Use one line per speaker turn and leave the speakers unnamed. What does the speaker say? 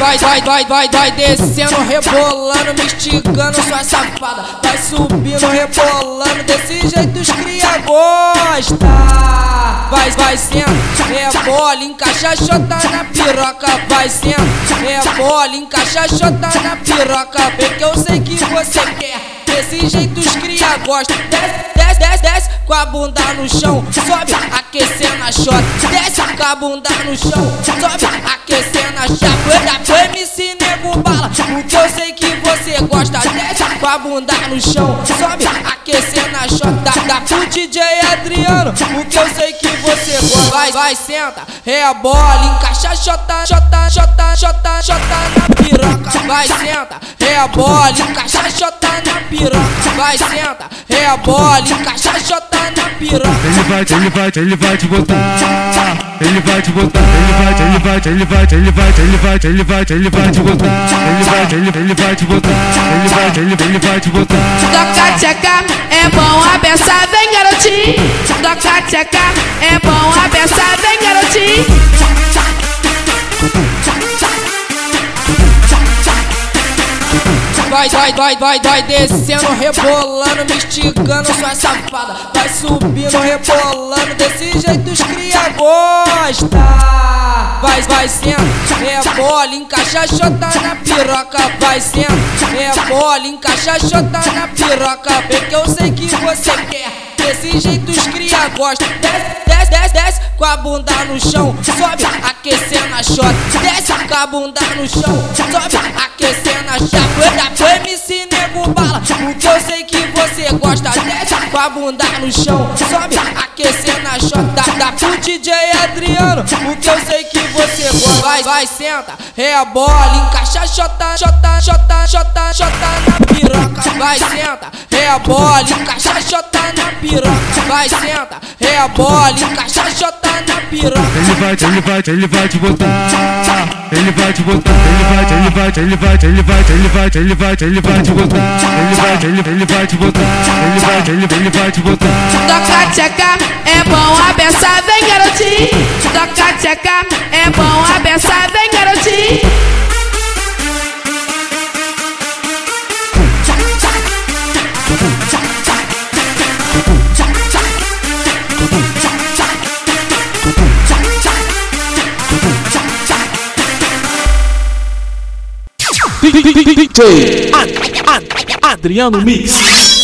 Vai, vai, vai, vai, vai descendo, rebolando, me esticando sua safada. Vai subindo, rebolando, desse jeito os cria gosta. Vai, vai sendo, rebola, encaixa chota na piroca. Vai sendo, rebola, encaixa chota na piroca. Vê que eu sei que você quer. Desse jeito os cria gosta. Desce, desce, desce, desce com a bunda no chão. Sobe, aquecendo a chota. Desce com a bunda no chão. Sobe, aquecendo a chapa. MC nego bala. Porque eu sei que você gosta. Desce com a bunda no chão. Sobe, aquecendo a chota. Da, DJ Adriano. Porque eu sei que você gosta. Vai, vai, senta, rebola, encaixa chota, chota, chota, chota, chota na piroca. Vai, senta, rebola, encaixa chota na piroca. Vai, senta, rebola, encaixa chota na piroca.
Ele vai, ele vai, ele vai te botar. Ele vai te botar. Ele vai, ele vai, ele vai, ele vai, ele vai, ele vai, te botar. Ele vai, ele, ele vai te botar. Ele vai, ele, ele vai te botar.
Toca tcheca, é bom a beça, vem garotinho. Toca tcheca, é bom a beça, vem garotinho.
Vai, vai, vai, vai, vai descendo, rebolando, me esticando sua safada. Vai subindo, rebolando, desse jeito os cria gosta. Vai, vai sendo, rebola, encaixa chota na piroca. Vai sendo, rebola, encaixa chota na piroca. Vê que eu sei que você quer. Desse jeito os cria gosta. Desce, desce, desce, desce com a bunda no chão. Sobe, aquecendo a chota. Desce com a bunda no chão. Sobe, aquecendo a chapa. Da pro MC nego bala. Porque eu sei que você gosta. Desce com a bunda no chão. Sobe, aquecendo a chota. Da, pro DJ Adriano. Porque eu sei que você gosta. Vai, vai, senta, rebola, encaixa chota, chota, chota, chota, chota na piroca. Vai, senta, rebola, encaixa chota piroca. Vai, senta, rebola, encaixa chota na piroca.
Ele vai, ele vai, ele vai te botar. Ele vai te botar. Ele vai, ele vai, ele vai, ele vai, ele vai, ele vai, ele vai te botar. Ele vai, ele, ele vai te botar. Ele vai, ele, ele vai te botar.
Toca tcheca, é bom a beça, vem garotinho. Toca tcheca,
DJ Ad- Ad- Adriano Mix.